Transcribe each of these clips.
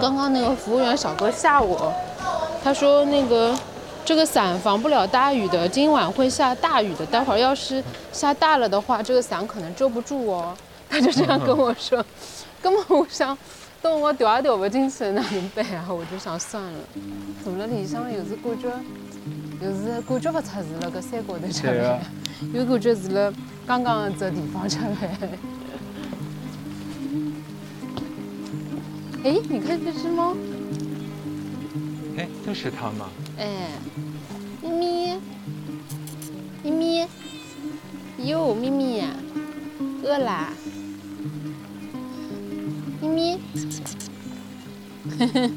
刚刚那个服务员小哥吓我，他说那个这个伞防不了大雨的，今晚会下大雨的，待会儿要是下大了的话，这个伞可能遮不住哦。他就这样跟我说，根本我想，等我掉也掉不进去，哪能办啊？我就想算了，坐了？里向又是感觉，又是感觉不出 是那个山高头吃饭，又感觉是了刚刚这地方吃饭。哎，你看这只猫，哎，就是它吗？哎，咪咪，咪咪，哟，咪咪呀，饿啦，咪咪，呵呵，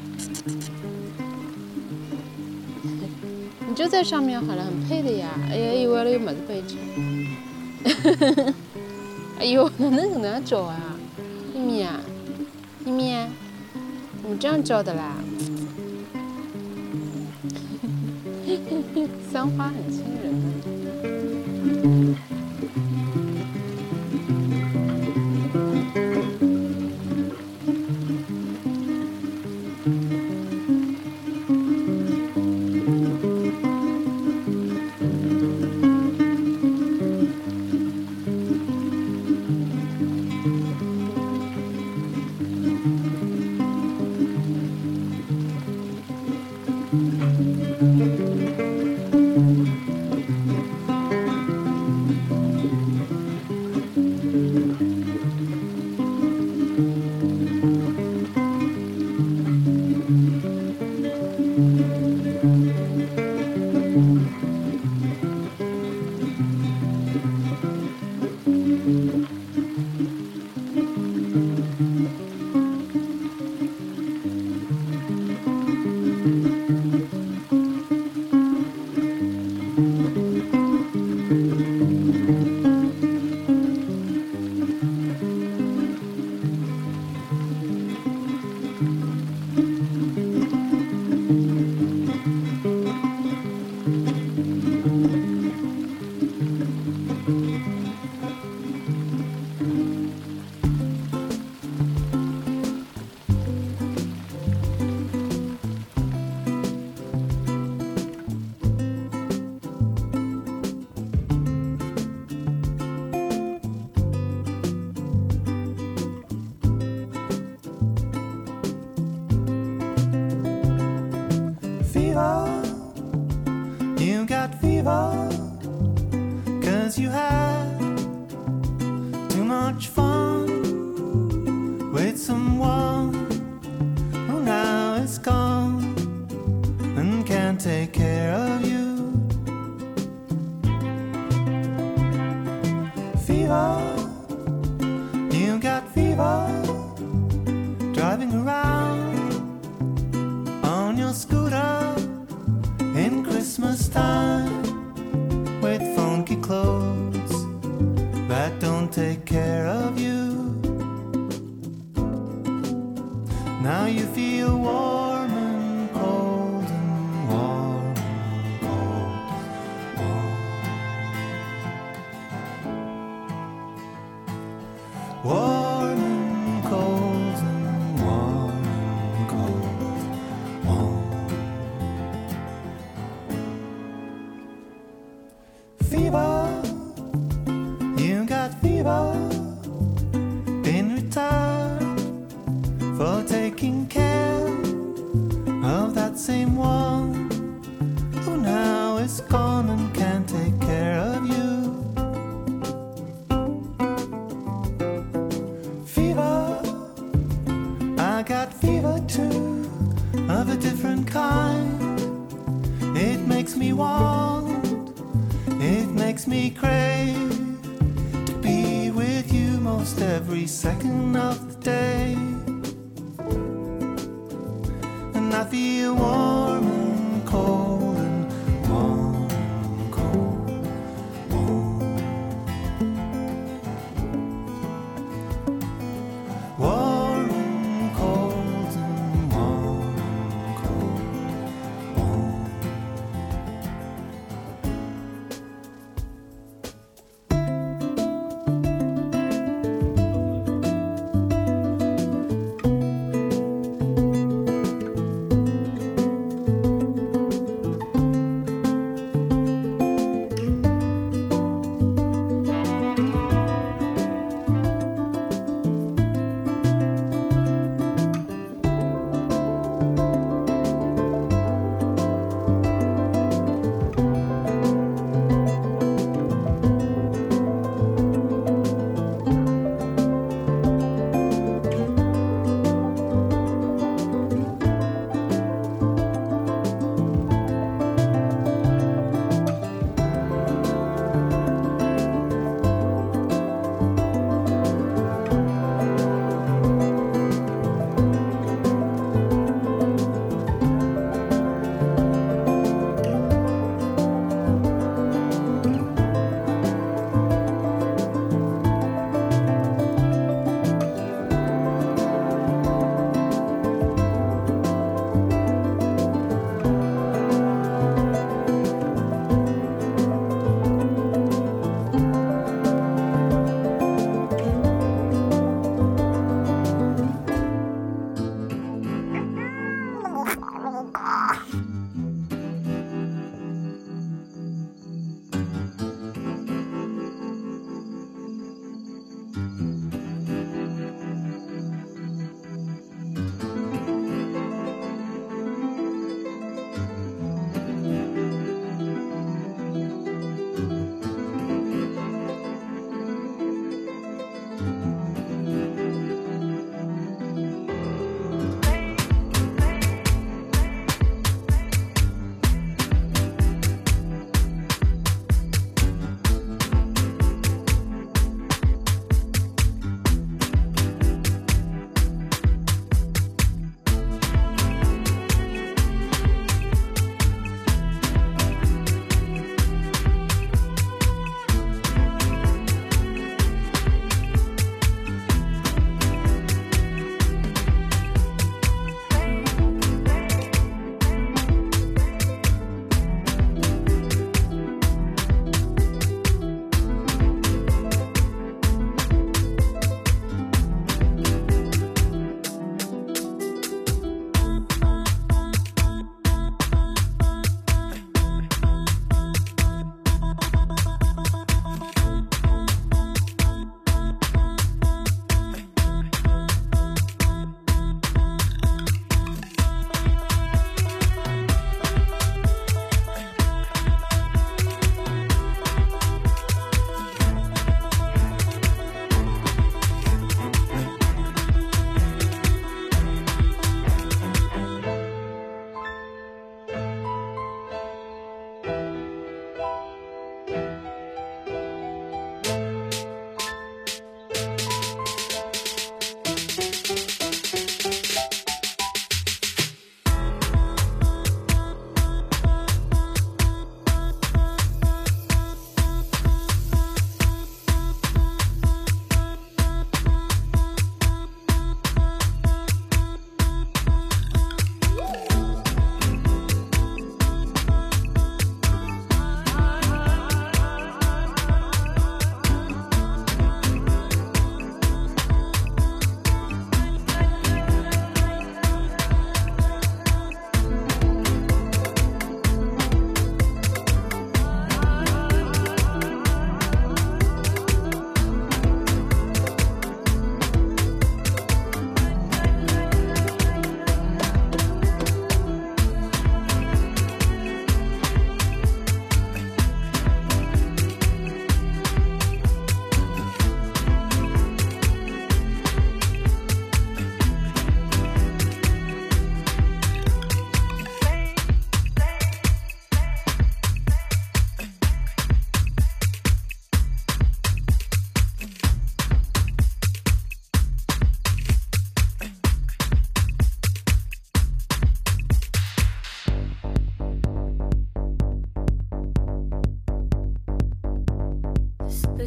你就在上面好了，很配的呀。哎呀，以为了有么子背吃，呵呵，哎呦，哪能这样走啊？咪咪啊，咪咪呀。你这样叫的啦？三花很亲人。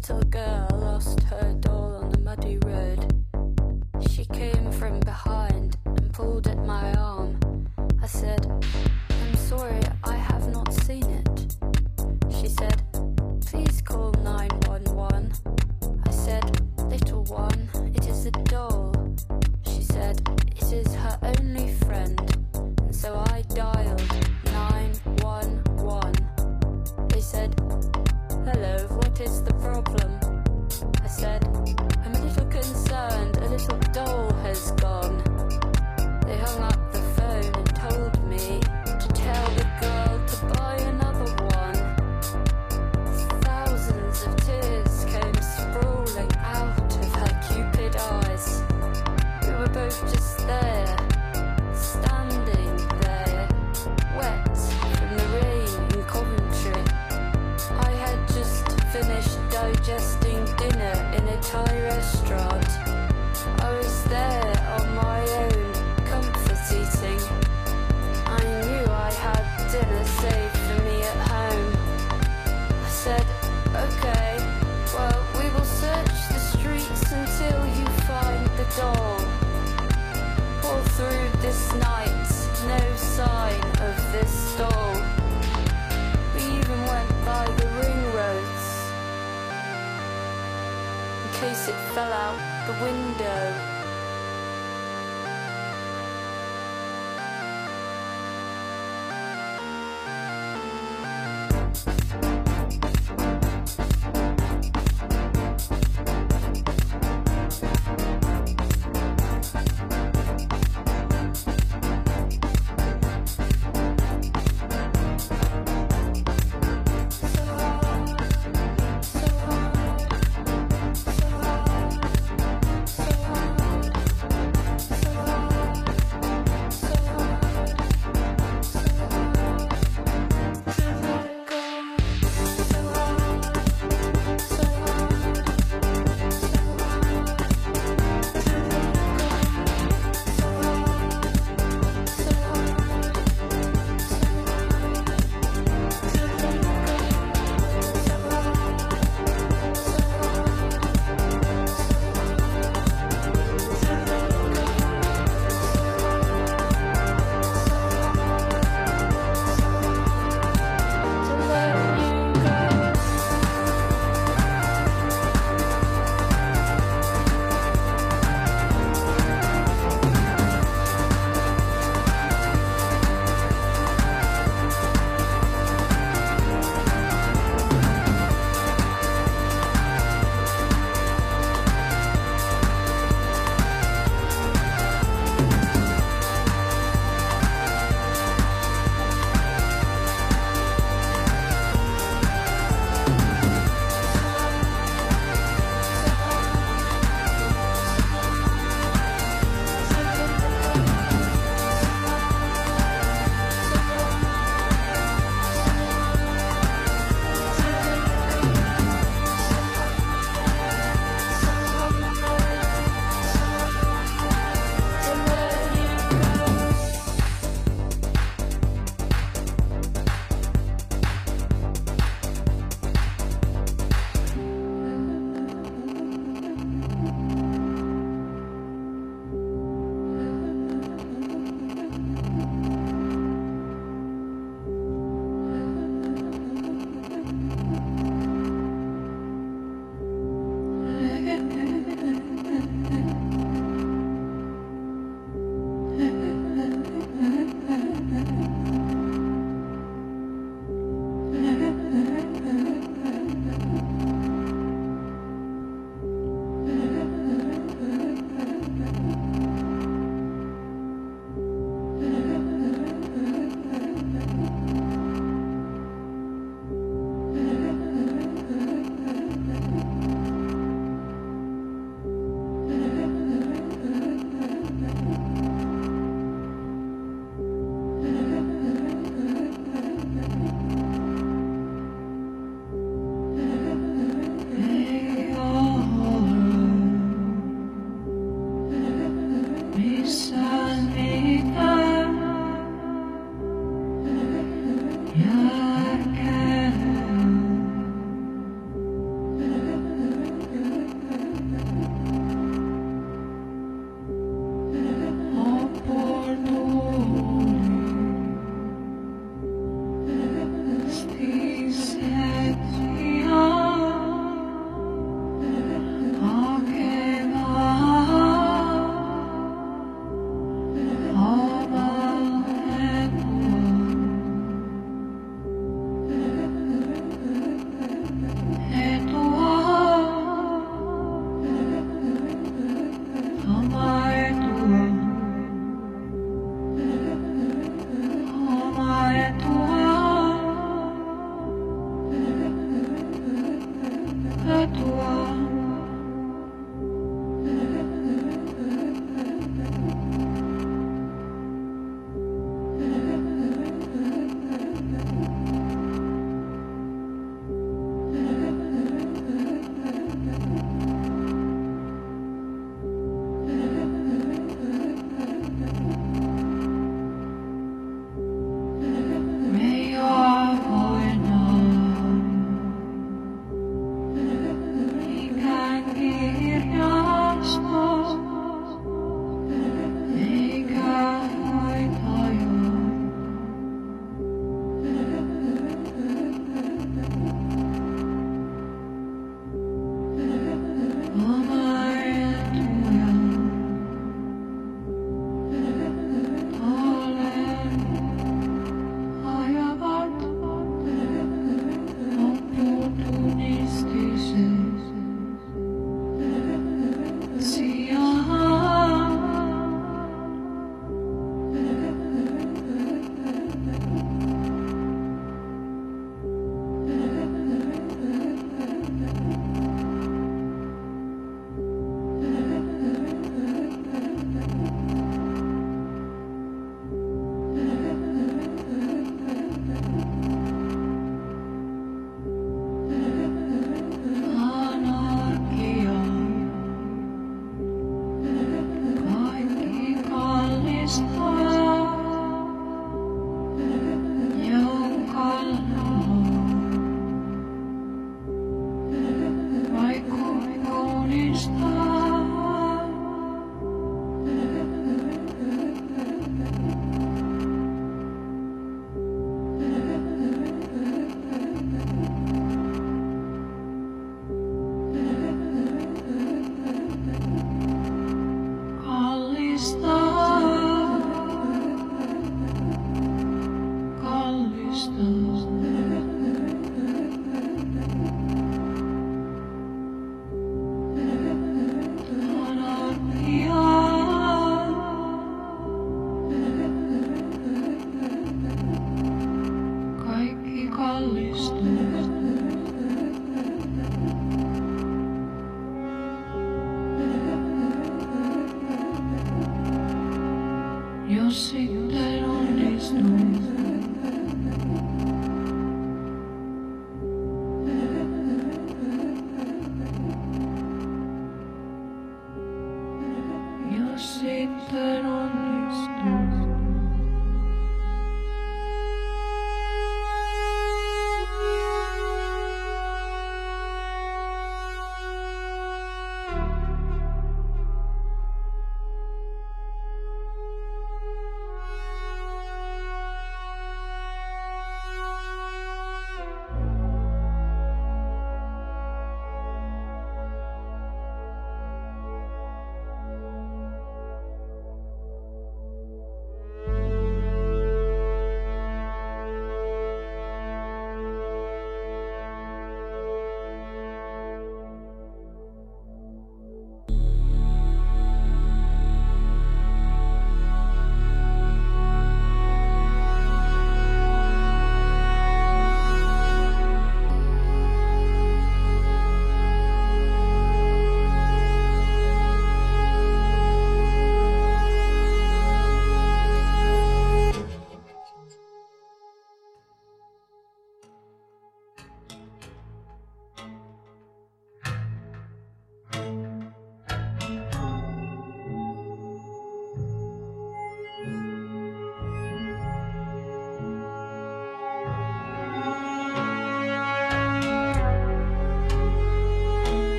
little girl lost her doll on the muddy road. She came from behind and pulled at my arm.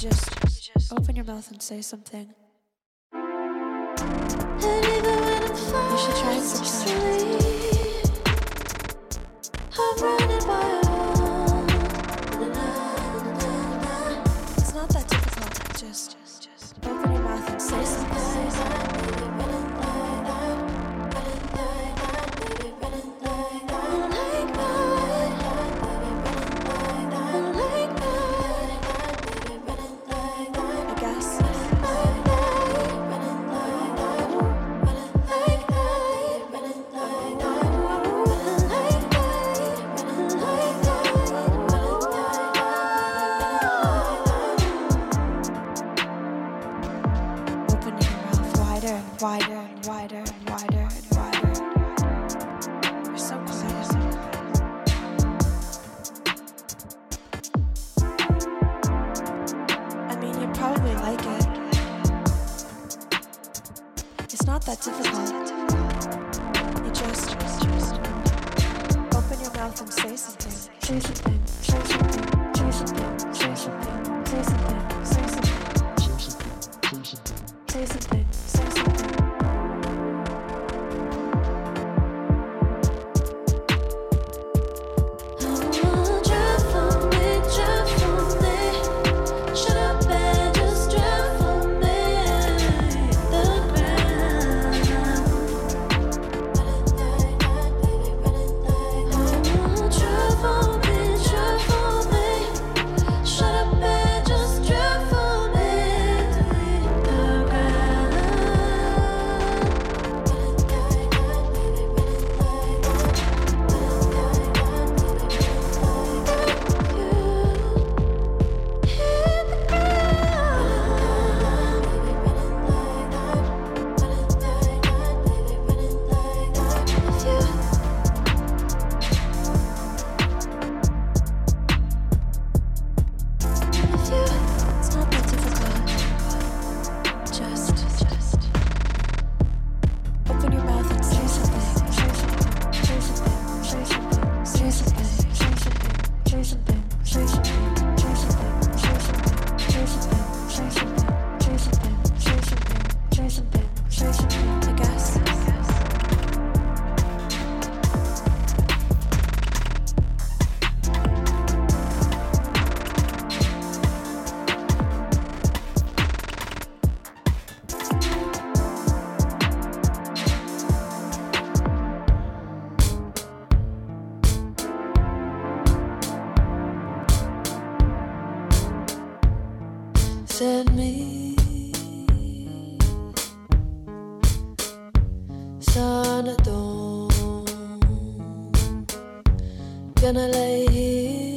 just, open your mouth and say something. You should try it sometime. It's not that difficult. Just, just, just open your mouth and say something. Gonna lay here.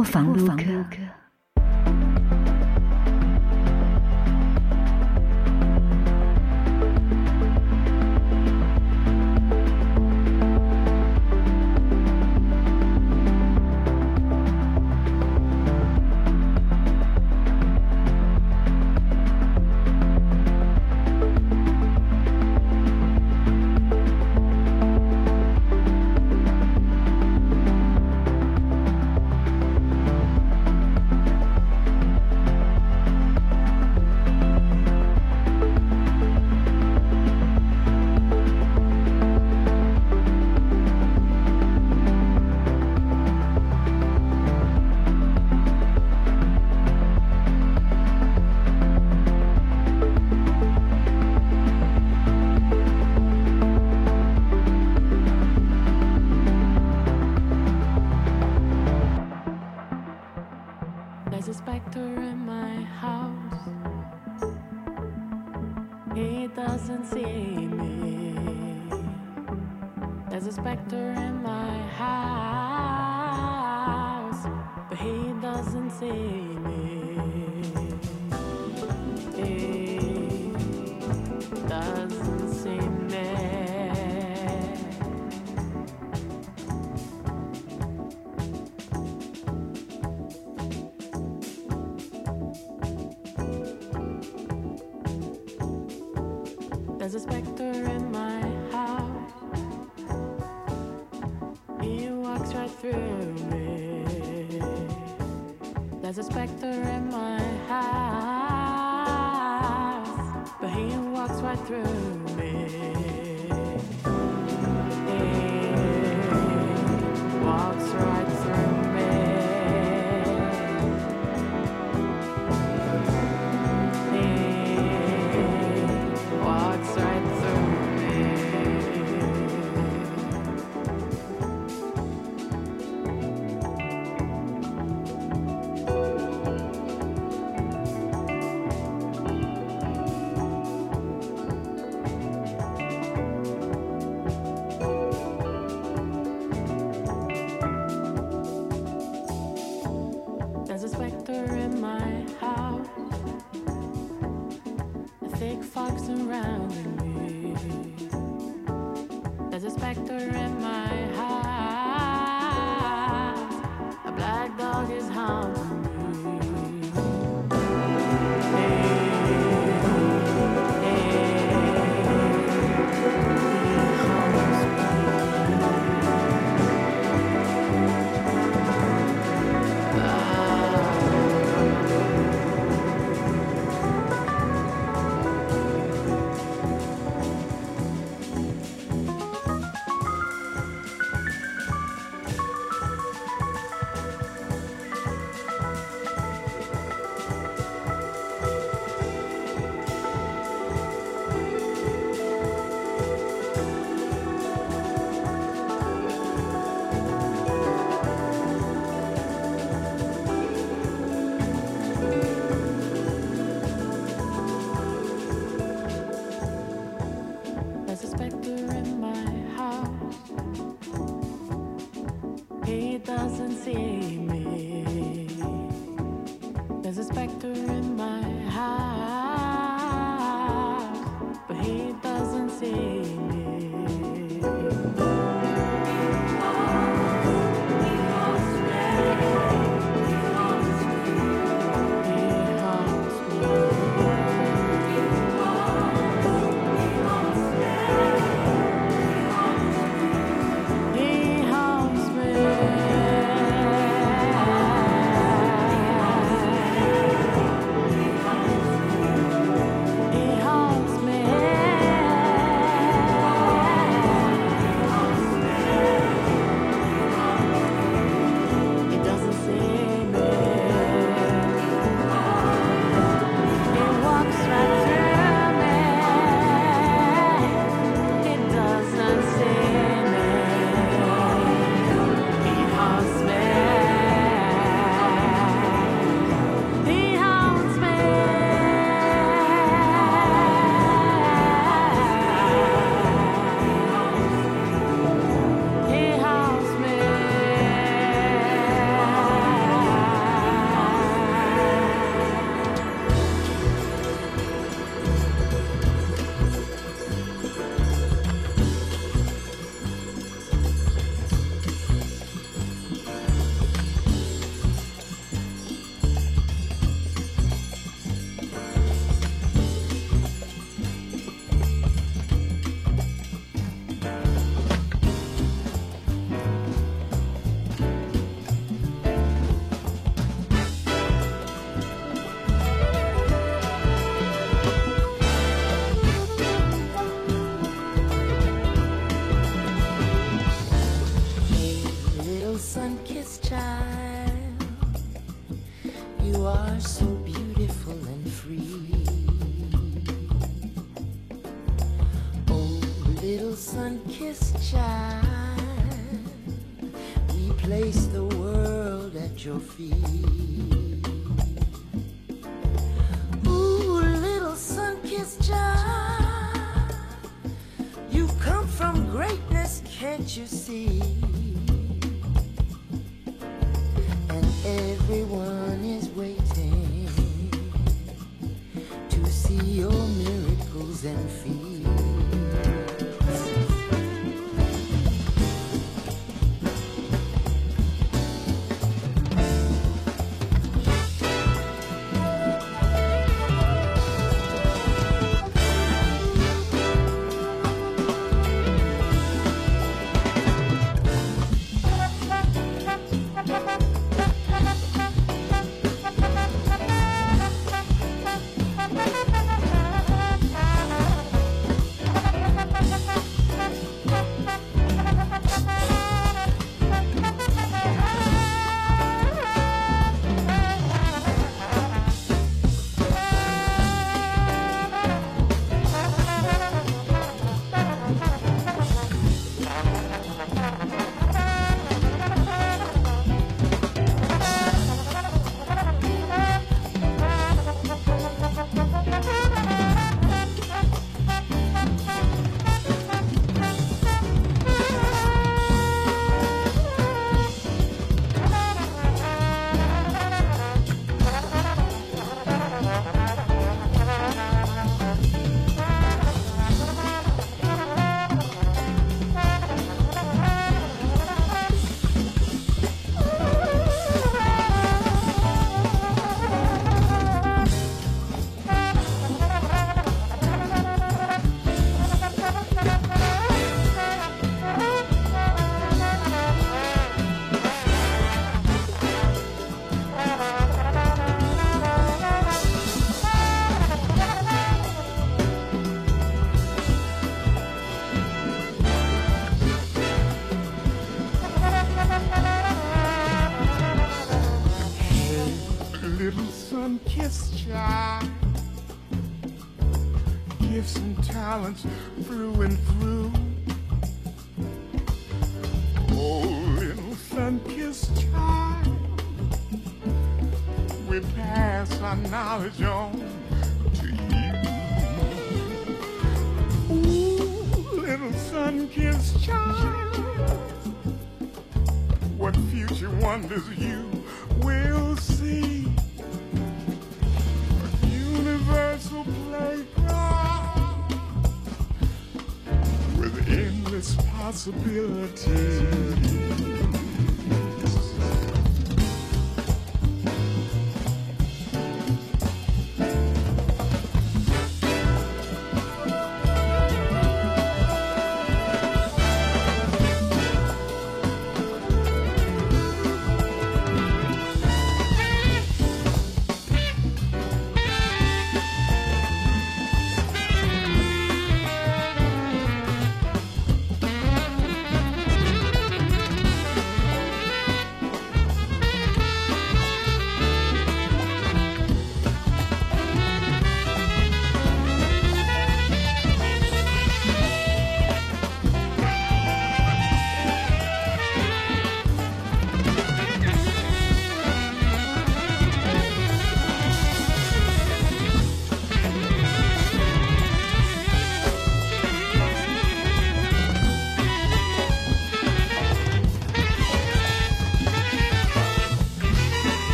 我防不防 your feet.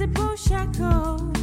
Invisible shackles.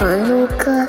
Mở 哥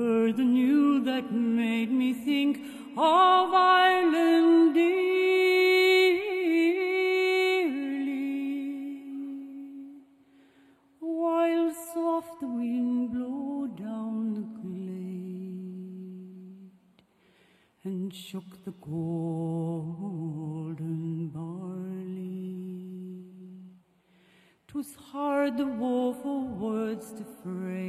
heard the news that made me think of Ireland dearly. While soft the wind blew down the glade and shook the golden barley. 'Twas hard the woeful words to frame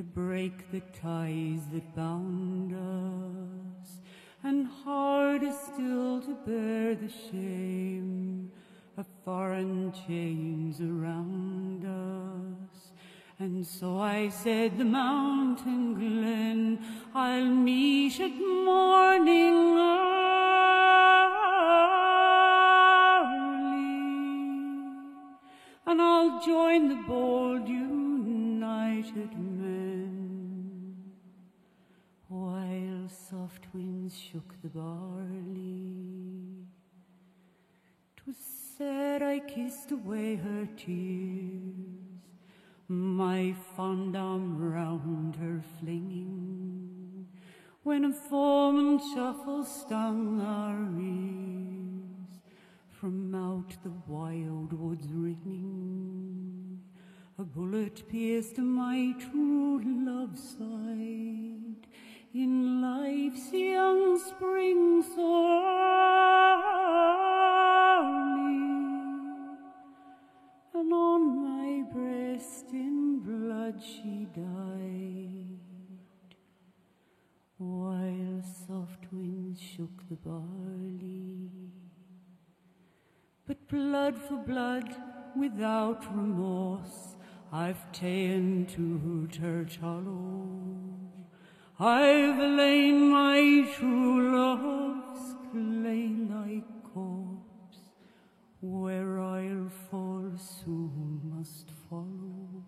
to break the ties that bound us, and harder still to bear the shame of foreign chains around us. And so I said, the mountain glen I'll meet at morning early, and I'll join the bold winds shook the barley. 'Twas said I kissed away her tears, my fond arm round her flinging, when a foreman shuffle stung our ears from out the wild woods ringing. A bullet pierced my true love's side in life's young spring so early, and on my breast in blood she died, while soft winds shook the barley. But blood for blood, without remorse, I've ta'en to Church Hollow. I've lain my true love's clay-like corpse, where I'll fall soon must follow.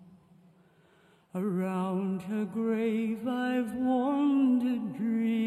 Around her grave I've wandered drear,